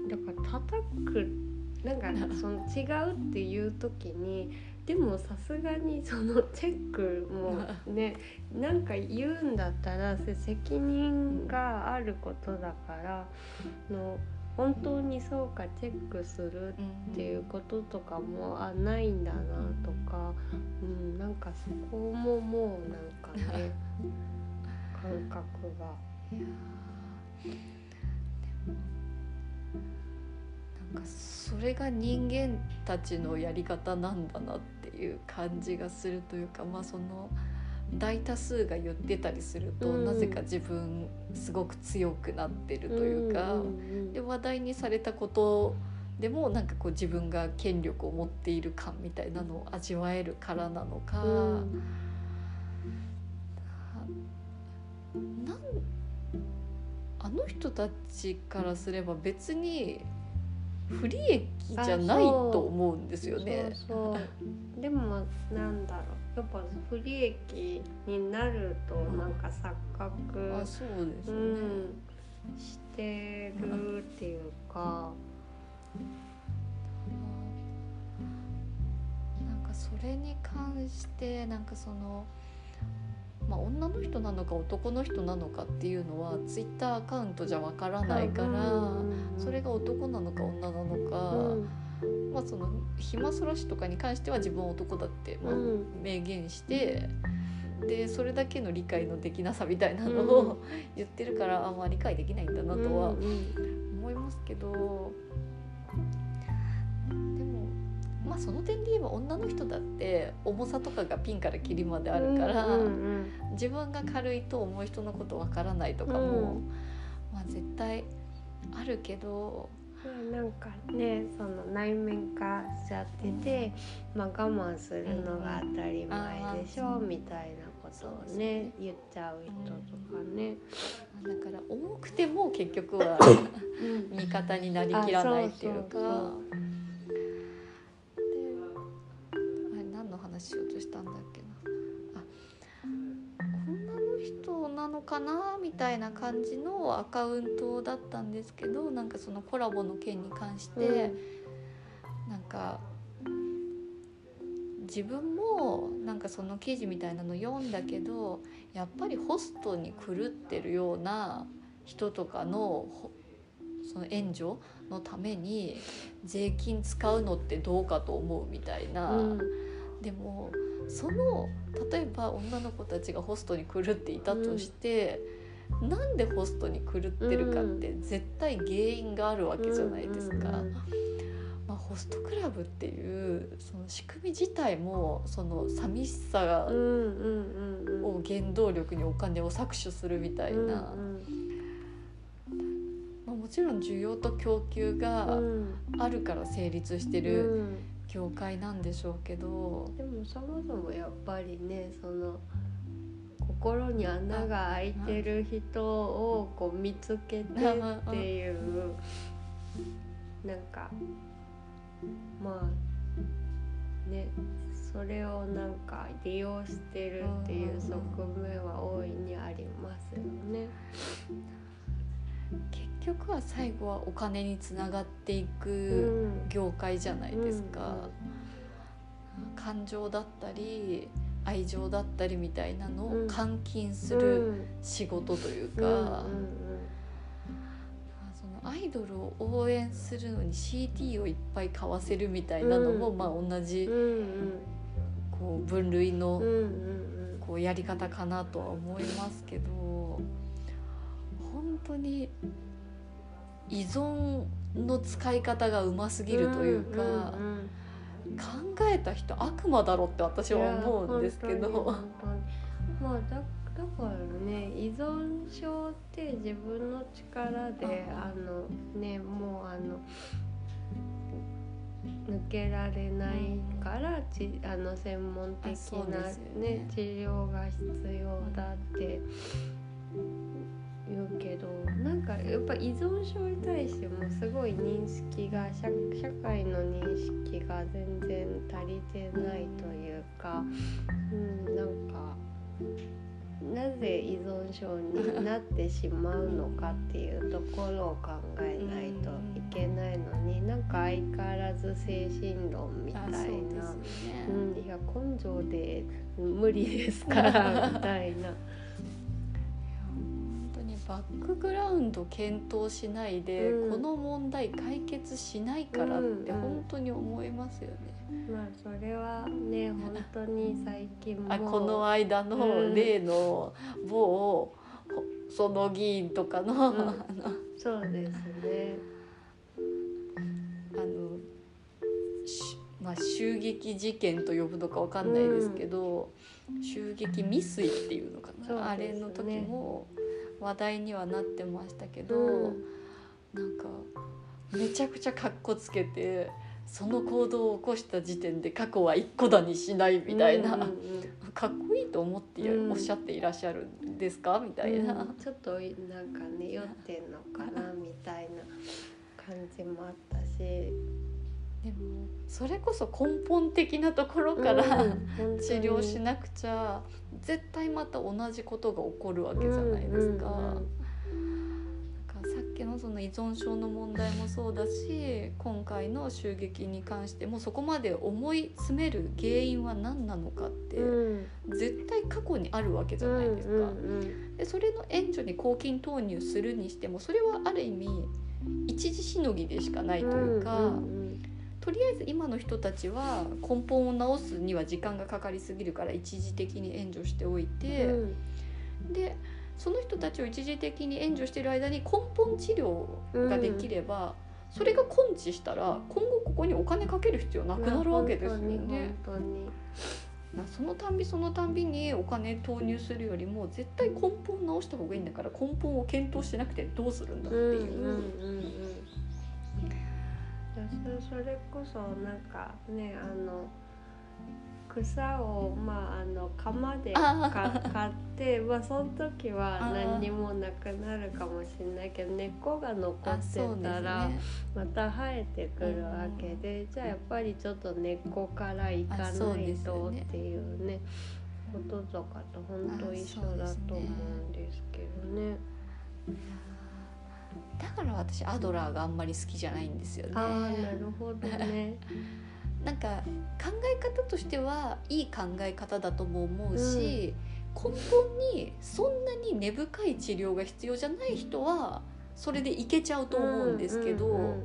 だから叩くなんかその違うっていう時にでもさすがに そのチェックも ねなんか言うんだったら責任があることだからの本当にそうかチェックするっていうこととかもあないんだなとか、うん、なんかそこももうなんかね 感覚が。いやーでもなんかそれが人間たちのやり方なんだなっていう感じがするというかまあその大多数が言ってたりすると、うん。なぜか自分すごく強くなってるというか、んうんで話題にされたことでもなんかこう自分が権力を持っている感みたいなのを味わえるからなのか、うん。なんあの人たちからすれば別に不利益じゃないと思うんですよね。そうそう。でもなんだろう。やっぱ不利益になるとなんか錯覚、あそうですね。ん、してるっていうか、なんかそれに関してなんかその、まあ、女の人なのか男の人なのかっていうのはツイッターアカウントじゃわからないから、それが男なのか女なのか、うん。まあ、その暇そらしとかに関しては自分は男だって、まあうん。明言して。でそれだけの理解のできなさみたいなのうを言ってるから、あんま理解できないんだなとはうんうん。思いますけどまあその点で言えば女の人だって重さとかがピンからキリまであるから、うんうん自分が軽いと思う人のことわからないとかも、うん。まあ絶対あるけどまあなんかねその内面化しちゃってて、まあ、我慢するのが当たり前でしょ、うん。みたいなことをねね。言っちゃう人とかね。だから重くても結局はうん。味方になりきらないっていうか。あそうそうそう話しようとしたんだっけな。あ女の人なのかなみたいな感じのアカウントだったんですけどなんかそのコラボの件に関して、なんか自分もなんかその記事みたいなの読んだけどやっぱりホストに狂ってるような人とかのその援助のために税金使うのってどうかと思うみたいな、うん。でもその例えば女の子たちがホストに狂っていたとして、なんでホストに狂ってるかって絶対原因があるわけじゃないですか。うんうんうん。まあ、ホストクラブっていうその仕組み自体もその寂しさうんうんうんうん。を原動力にお金を搾取するみたいな、うんまあ、もちろん需要と供給がうん。あるから成立してうるん業界なんでしょうけど、でもそもそもやっぱりねその心に穴が開いてる人をこう見つけてっていうなんかまあねそれをなんか利用してるっていう側面は大いにありますよね。結局は最後はお金につながっていくうん。業界じゃないですか。感情だったり愛情だったりみたいなのをうん。換金すうるん仕事というか、アイドルを応援するのに CD をいっぱい買わせるみたいなのも、うん。まあ同じうん。こう分類のこうやり方かなとは思いますけど本当に依存の使い方がうますぎるというか、んんうん考えた人悪魔だろって私は思うんですけど。まあだだからね依存症って自分の力でうんあのねもうあの抜けられないからちあの専門的なねね治療が必要だってけどなんかやっぱ依存症に対してもすごい認識が社社会の認識が全然足りてないというか、うん、なんかなぜ依存症になってしまうのかっていうところを考えないといけないのになんか相変わらず精神論みたいな。ね、うん、いや根性で無理ですから みたいな。バックグラウンド検討しないで、うん。この問題解決しないからってうん。うん本当に思いますよね。まあそれはね本当に最近もあこの間のうん。例の某ほその議員とかの、ん。あのそうですね。あのしままあ、襲撃事件と呼ぶのかわかんないですけど、襲撃未遂っていうのかな、ね。あれの時も話題にはなってましたけど、うんなんかめちゃくちゃかっこつけてその行動を起こした時点で過去は一個だにしないみたいな、うんうんうん。かっこいいと思ってうん。おっしゃっていらっしゃるんですかみたいな。うん。ちょっとなんかね酔ってんのかなみたいな感じもあったしでもそれこそ根本的なところから、治療しなくちゃ絶対また同じことが起こるわけじゃないですか。さっきのその依存症の問題もそうだし今回の襲撃に関してもそこまで思い詰める原因は何なのかって、うん絶対過去にあるわけじゃないですか。うんうんでそれの援助に公金投入するにしてもそれはある意味一時しのぎでしかないというか。うんうんとりあえず今の人たちは根本を直すには時間がかかりすぎるから一時的に援助しておいて、うんでその人たちを一時的に援助している間に根本治療ができれば、それが根治したら今後ここにお金かける必要なくなるわけですよね。本当になそのたんびそのたんびにお金投入するよりも絶対根本直した方がいいんだから根本を検討しなくてどうするんだってうんうんいう。そそれこそなんかねあの草をまああの釜で買って まあその時は何にもなくなるかもしれないけど根っこが残ってたら、ね。また生えてくるわけで、じゃあやっぱりちょっと根っこからいかないとっていうねこととかと本当一緒だと思うんですけどね。だから私アドラーがあんまり好きじゃないんですよね。ああなるほどね。なんか考え方としてはいい考え方だとも思うし、根本にそんなに根深い治療が必要じゃない人はそれでいけちゃうと思うんですけど、うん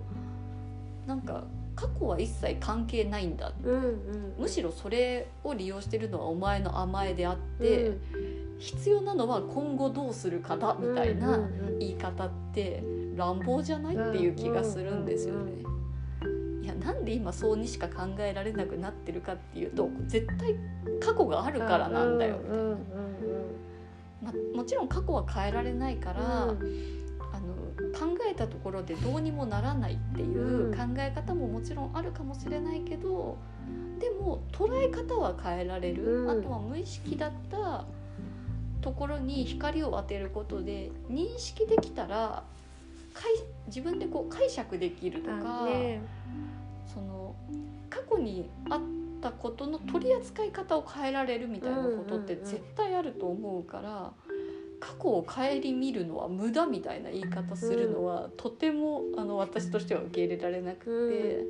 なんか過去は一切関係ないんだうんうんうん。むしろそれを利用してるのはお前の甘えであって、うん。必要なのは今後どうするかだみたいなうんうんうん。言い方って乱暴じゃない？っていう気がするんですよね。いやなんで今そうにしか考えられなくなってるかっていうと絶対過去があるからなんだよ。うんうんまもちろん過去は変えられないから、うん。あの考えたところでどうにもならないっていう考え方ももちろんあるかもしれないけどでも捉え方は変えられる、うん。あとは無意識だったところに光を当てることで認識できたら自分でこう解釈できるとか、あね。その過去にあったことの取り扱い方を変えられるみたいなことってうんうんうん絶対あると思うから、過去を顧みるのは無駄みたいな言い方するのは、とてもあの私としては受け入れられなくて、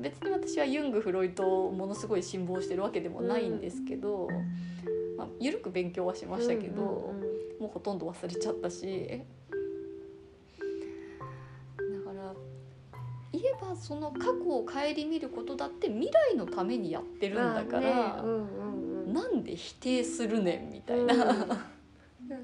別に私はユング・フロイトをものすごい辛抱してるわけでもないんですけど、まあ、緩く勉強はしましたけど、うんうんうん。もうほとんど忘れちゃったしその過去を顧みることだって未来のためにやってるんだから、まあねうんうんうん。なんで否定するねんみたいうん。な。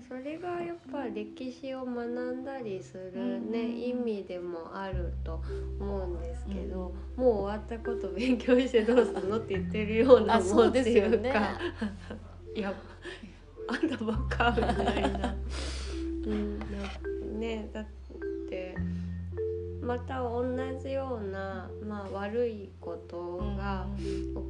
それがやっぱ歴史を学んだりするね、うん。意味でもあると思うんですけど、もう終わったこと勉強してどうするのって言ってるようなあそうもんってですよね。いうかいやあんたばっかみたいな。うん、なねだってまた同じような、まあ、悪いことが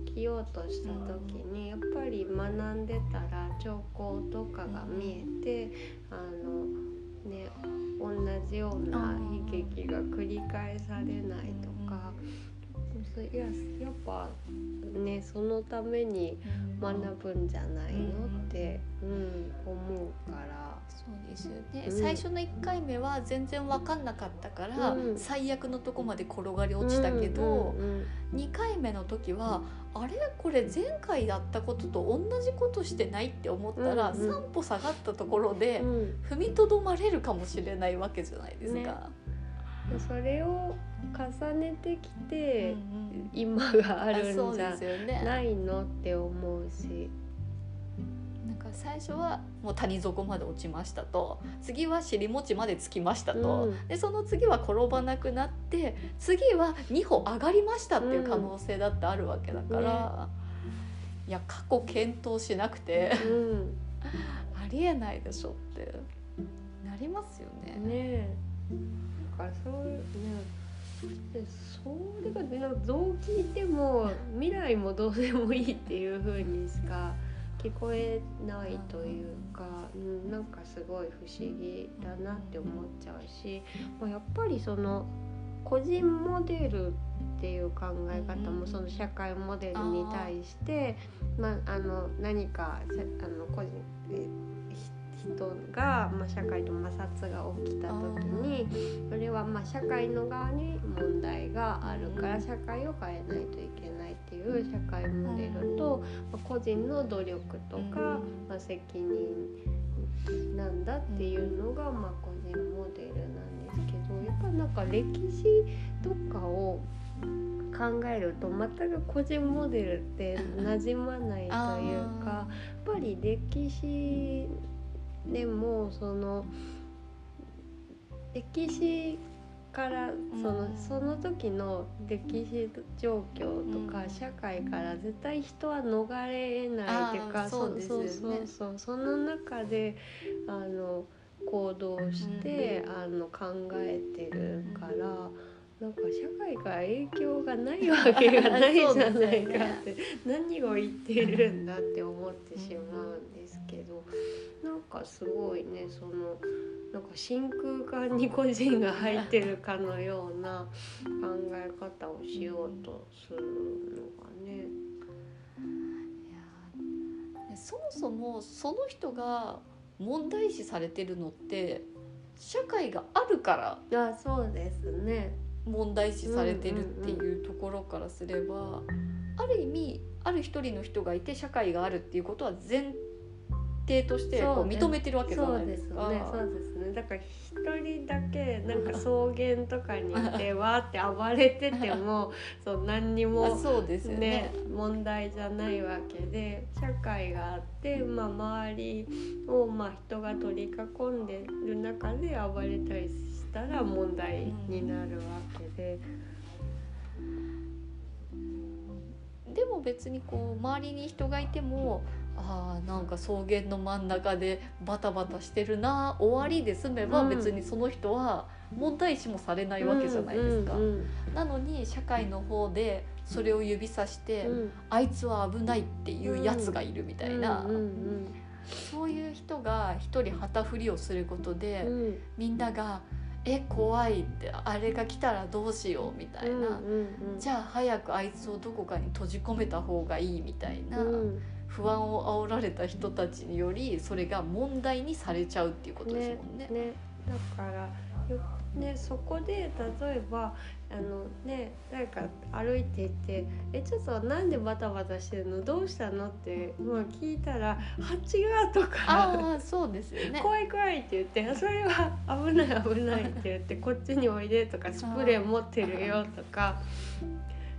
起きようとした時にやっぱり学んでたら兆候とかが見えてあのね同じような悲劇が繰り返されないとかそういややっぱねそのために学ぶんじゃないのって、うん、思うから。そうですよね、うん。最初の1回目は全然分かんなかったから、うん。最悪のとこまで転がり落ちたけど、うんうん2回目の時はあれ？これ前回やったことと同じことしてないって思ったら、うんうん。3歩下がったところでうん。うん踏みとどまれるかもしれないわけじゃないですか。ね。でそれを重ねてきて、うんうん。今があるんじゃないのって思うし。なんか最初はもう谷底まで落ちましたと。次は尻餅までつきましたと、うん。でその次は転ばなくなって次は2歩上がりましたっていう可能性だってあるわけだから、いや過去検討しなくて。うん。ありえないでしょって。なりますよね。ねかそういうねでそれがねなんかどう聞いても未来もどうでもいいっていう風にしか聞こえないというか、うん、なんかすごい不思議だなって思っちゃうし、まあ、やっぱりその個人モデルっていう考え方もその社会モデルに対して、まあ、あの何かせあの個人人が、まあ、社会と摩擦が起きた時にそれはまあ社会の側に問題があるから社会を変えないといけないっていう社会モデルと、まあ、個人の努力とか、まあ、責任なんだっていうのが、まあ、個人モデルなんですけどやっぱなんか歴史とかを考えると全く個人モデルって馴染まないというかやっぱり歴史でもその歴史からその,、うん。その時の歴史状況とか、うん。社会から絶対人は逃れないっていうかあーそうですよね。そうそうそうその中であの行動して、あの考えてるから。なんか社会から影響がないわけがないじゃないかって、何を言ってるんだって思ってしまうんですけど、なんかすごいねそのなんか真空管に個人が入ってるかのような考え方をしようとするのがね。いやでそもそもその人が問題視されてるのって社会があるからあそうですね。問題視されてるっていうところからすれば、ある意味ある一人の人がいて社会があるっていうことは前提としてこう認めてるわけじゃそないでか。うですすね。そうですね。だから一人だけなんか草原とかにいてわーって暴れてても そう何にあもそうですね。問題じゃないわけで社会があって、まあ、周りを、まあ、人が取り囲んでる中で暴れたりしたら問題になるわけで。でも別にこう周りに人がいてもあーなんか草原の真ん中でバタバタしてるな終わりで済めばうん。別にその人は問題視もされないわけじゃないですか。なのに社会の方でそれを指さして、うん。あいつは危ないっていうやつがいるみたいな、そういう人が一人旗振りをすることで、うん。うんみんなが「え怖い」って「あれが来たらどうしよう」みたいな、じゃあ早くあいつをどこかに閉じ込めた方がいいみたいな、うん不安を煽られた人たちによりそれが問題にされちゃうっていうことですもんね。ねだからよねそこで例えばあのね誰か歩いていて「えちょっとなんでバタバタしてるの？どうしたの?」って、まあ、聞いたら「蜂が」とかそうですよ「ね。怖い怖い」って言って「それは危ない危ない」って言って「こっちにおいで」とか「スプレー持ってるよ」とか。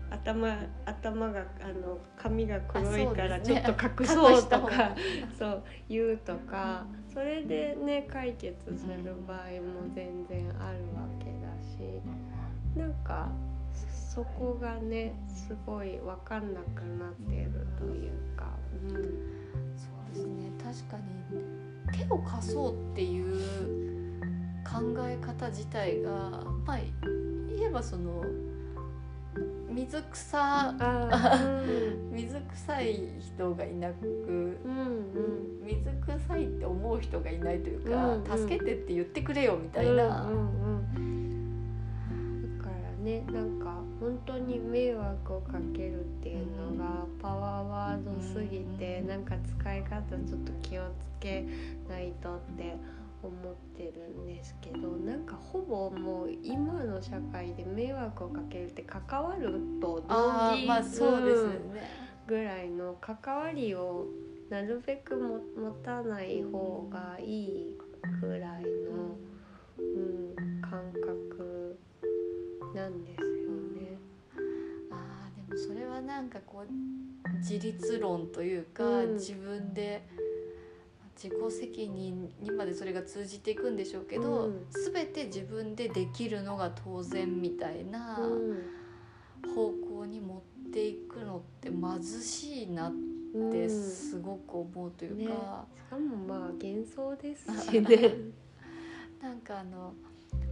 頭頭があの髪が黒いからちょっと隠そうとかが。そう言うとか、それでね解決する場合も全然あるわけだしなんかそこがねすごい分かんなくなってるというか、うん、そうですね。確かに手を貸そうっていう考え方自体がまあ言えばその水草 水臭い人がいなくうんうん。水臭いって思う人がいないというか、うんうん。助けてって言ってくれよみたいうんな、うんうん、だからねなんか本当に迷惑をかけるっていうのがパワーワードすぎて、うん。なんか使い方ちょっと気をつけないとって思ってるんですけどなんかほぼもう今の社会で迷惑をかけるって関わると同義まあそうですよね。ぐらいの関わりをなるべくも持たない方がいいぐらいの、うん、感覚なんですよね。あーでもそれはなんかこう自立論というか、うん自分で自己責任にまでそれが通じていくんでしょうけど、うん。全て自分でできるのが当然みたいなうん。方向に持っていくのって貧しいなっうん。てすごく思うというか、しかもまあ幻想です。し ね。なんかあの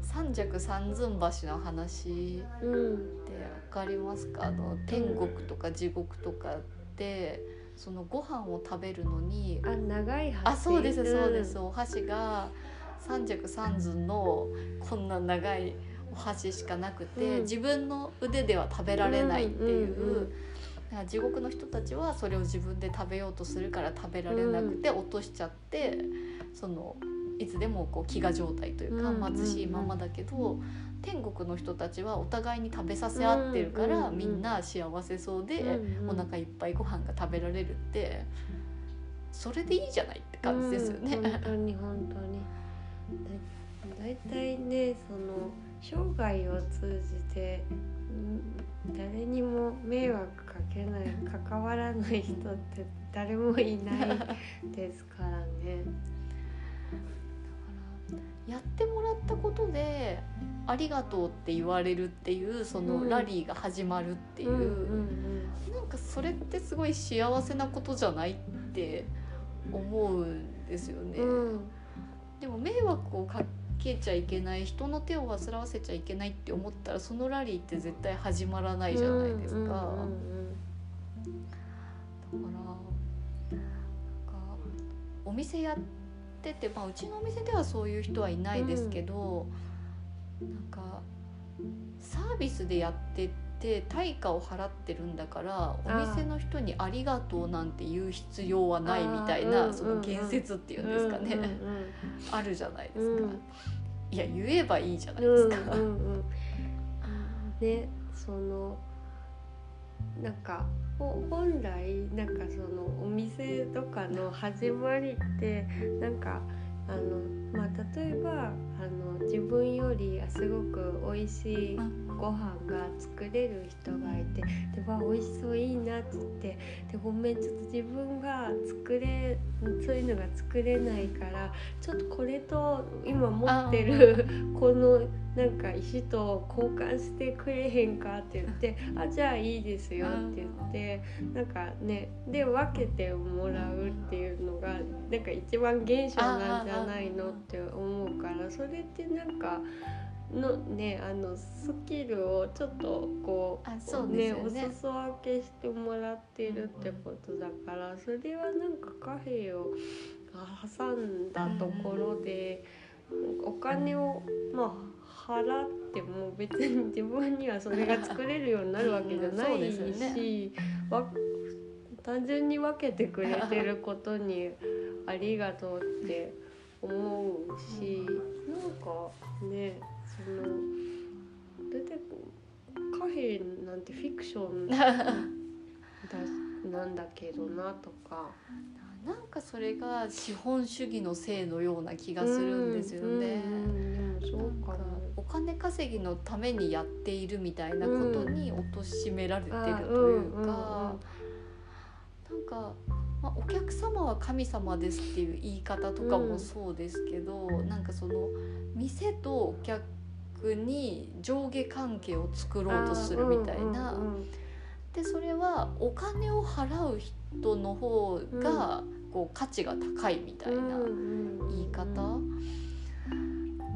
三尺三寸橋の話うん。って分かりますか？あの天国とか地獄とかってそのご飯を食べるのにあ長い箸。あそうですそうです、んお箸が三尺三寸のこんな長いお箸しかなくて、うん。自分の腕では食べられないっていう。うんうんうん地獄の人たちはそれを自分で食べようとするから食べられなくて落としちゃって、そのいつでもこう飢餓状態というかうんうんうん。貧しいままだけど、天国の人たちはお互いに食べさせ合ってるから、みんな幸せそうで、うんうんお腹いっぱいご飯が食べられるってそれでいいじゃないって感じですよね。うん本当に本当に。だだいたいねその生涯を通じてん誰にも迷惑かけない関わらない人って誰もいないですからね。やってもらったことで「ありがとう」って言われるっていうそのラリーが始まるっていう、うんうんなんかそれってすごい幸せなことじゃないって思うんですよね。でも迷惑をかけちゃいけない人の手を煩わせちゃいけないって思ったらそのラリーって絶対始まらないじゃないですか。だからお店やってて、まあ、うちのお店ではそういう人はいないですけど、なんかサービスでやってて対価を払ってるんだからお店の人に「ありがとう」なんて言う必要はないみたいな、うんその言説っていうんですかね、うんうんあるじゃないですか。うん。いや言えばいいじゃないうんですか。うんうんねそのなんか本来なんかそのお店とかの始まりってなんかあのまあ例えばあの自分よりあすごく美味しいご飯が作れる人がいてでわ美味しそういいなって言ってでごめんちょっと自分が作れそういうのが作れないからちょっとこれと今持ってるこのなんか石と交換してくれへんかって言って「あじゃあいいですよ」って言ってなんかねで分けてもらうっていうのがなんか一番原初なんじゃないのって思うからそれってなんか。のねあのスキルをちょっとこうあそうですよね。お裾分けしてもらってるってことだからそれはなんか貨幣をあ挟んだところでお金をまあ払っても別に自分にはそれが作れるようになるわけじゃなうん。いそうですよし、わ単純に分けてくれてることにありがとうって思うしなんかねその出て貨幣なんてフィクションだ なんだけどなとか。なんかそれが資本主義のせいのような気がするんですよね。そうかお金稼ぎのためにやっているみたいなことに貶められてるというか、あうんうんうんなんか、まあ、お客様は神様ですっていう言い方とかもそうですけど、なんかその店とお客に上下関係を作ろうとするみたいな。うんうんうんでそれはお金を払う人の方がこう価値が高いみたいな言い方、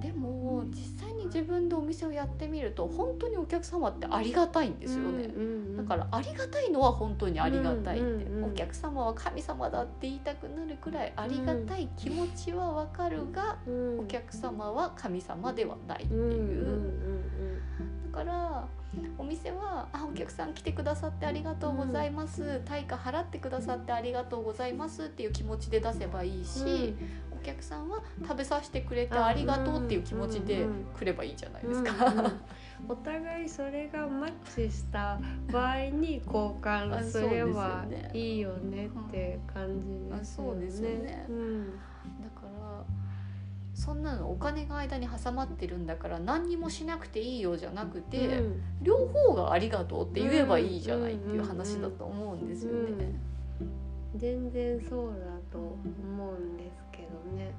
でも実際に自分でお店をやってみると本当にお客様ってありがたいんですよね。だからありがたいのは本当にありがたいって、うんうんうんお客様は神様だって言いたくなるくらいありがたい気持ちはわかるが、うん。お客様は神様ではないってう。んうんいう。だからお店は「あお客さん来てくださってありがとうございます、対価払ってくださってありがとうございます」っていう気持ちで出せばいいし、お客さんは食べさせてくれてありがとうっていう気持ちで来ればいいじゃないですか。うんうんお互いそれがマッチした場合に交換すればいいよねって感じですよね。あそうですよね。うん。だからそんなのお金が間に挟まってるんだから何にもしなくていいよじゃなくて、うん。両方がありがとうって言えばいいじゃないっていう話だと思うんですよね。全然そうだと思うんでね。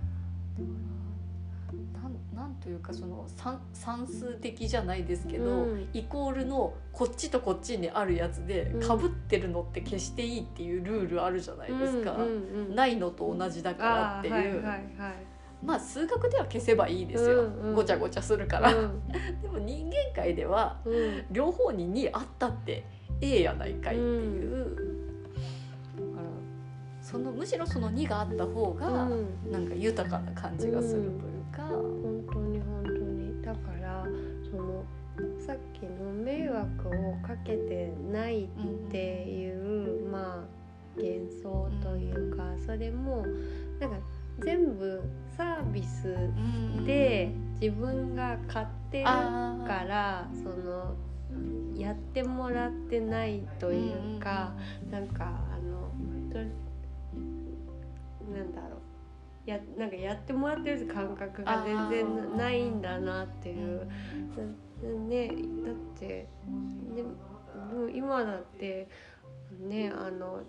なんなんというかその算算数的じゃないですけど、うん。イコールのこっちとこっちにあるやつでうん。かぶってるのって消していいっていうルールあるじゃないですか、うんうんうん。ないのと同じだからっていう、あーはいはいはい。まあ数学では消せばいいですよ、うんうん。ごちゃごちゃするから、うん。でも人間界ではうん。両方に2あったってええやないかいっていう、そのむしろその2があった方がうん。なんか豊かな感じがするというか、本当に本当に。だからそのさっきの迷惑をかけてないっていう、まあ幻想というか、それもなんか全部サービスで自分が買ってるからそのやってもらってないというか、なんかあのとなんだろう。やなんかやってもらってる感覚が全然ないんだなっていう。ねだってででも今だってねあの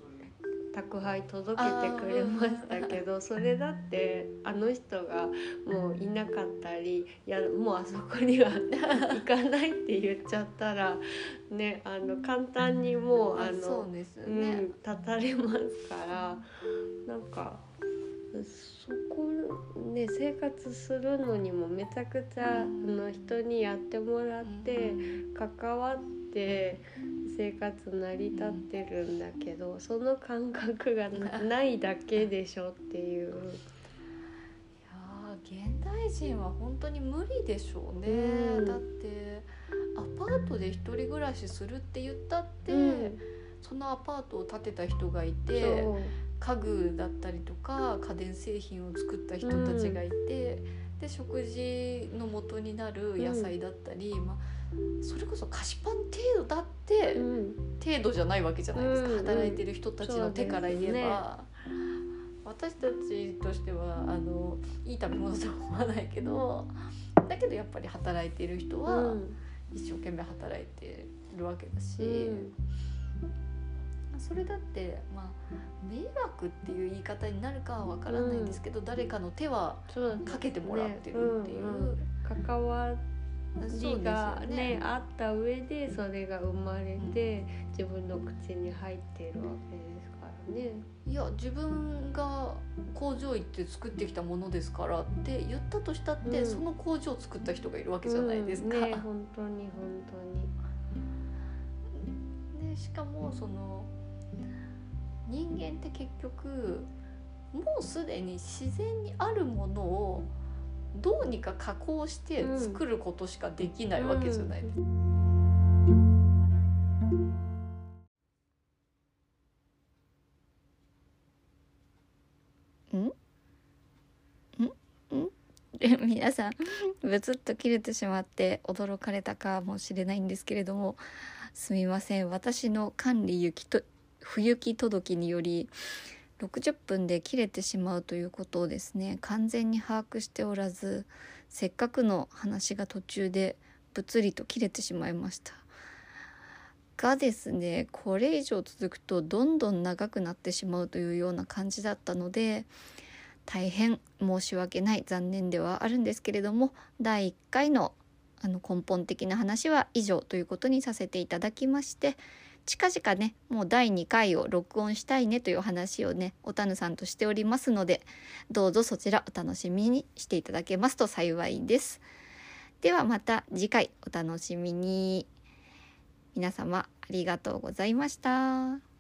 宅配届けてくれましたけどそれだってあの人がもういなかったりいやもうあそこには行かないって言っちゃったらねあの簡単にもうあのそうですようね、ん、立たれますからなんかそこね生活するのにもめちゃくちゃ、うん。あの人にやってもらって関わって生活成り立ってるんだけどその感覚がなないだけでしょっていう。いやー現代人は本当に無理でしょうね、うん。だってアパートで一人暮らしするって言ったって、うん。そのアパートを建てた人がいて家具だったりとか家電製品を作った人たちがいて、で食事の元になる野菜だったり、まあ、それこそ菓子パン程度だって、うん。程度じゃないわけじゃないですか、うんうん働いてる人たちの手から言えば、私たちとしてはあのいい食べ物とは思わないけどだけどやっぱり働いてる人はうん。一生懸命働いてるわけだし、うんそれだってまあ迷惑っていう言い方になるかはわからないんですけど、誰かの手はかけてもらってるっていう。ねうん。うん。関わりがねあった上でそれが生まれて自分の口に入っているわけですからね。いや自分が工場行って作ってきたものですからって言ったとしたって、うん。その工場を作った人がいるわけじゃないですか。うん。ね本当に本ね、しかもその人間って結局もうすでに自然にあるものをどうにか加工して作ることしかできないわけじゃないですか。皆さんブツッと切れてしまって驚かれたかもしれないんですけれどもすみません。私の管理行きと不行き届きにより60分で切れてしまうということをですね完全に把握しておらずせっかくの話が途中でぶつりと切れてしまいました。がですねこれ以上続くとどんどん長くなってしまうというような感じだったので大変申し訳ない残念ではあるんですけれども第1回のあの根本的な話は以上ということにさせていただきまして近々ねもう第2回を録音したいねという話をねおたぬさんとしておりますのでどうぞそちらお楽しみにしていただけますと幸いです。ではまた次回お楽しみに皆様ありがとうございました。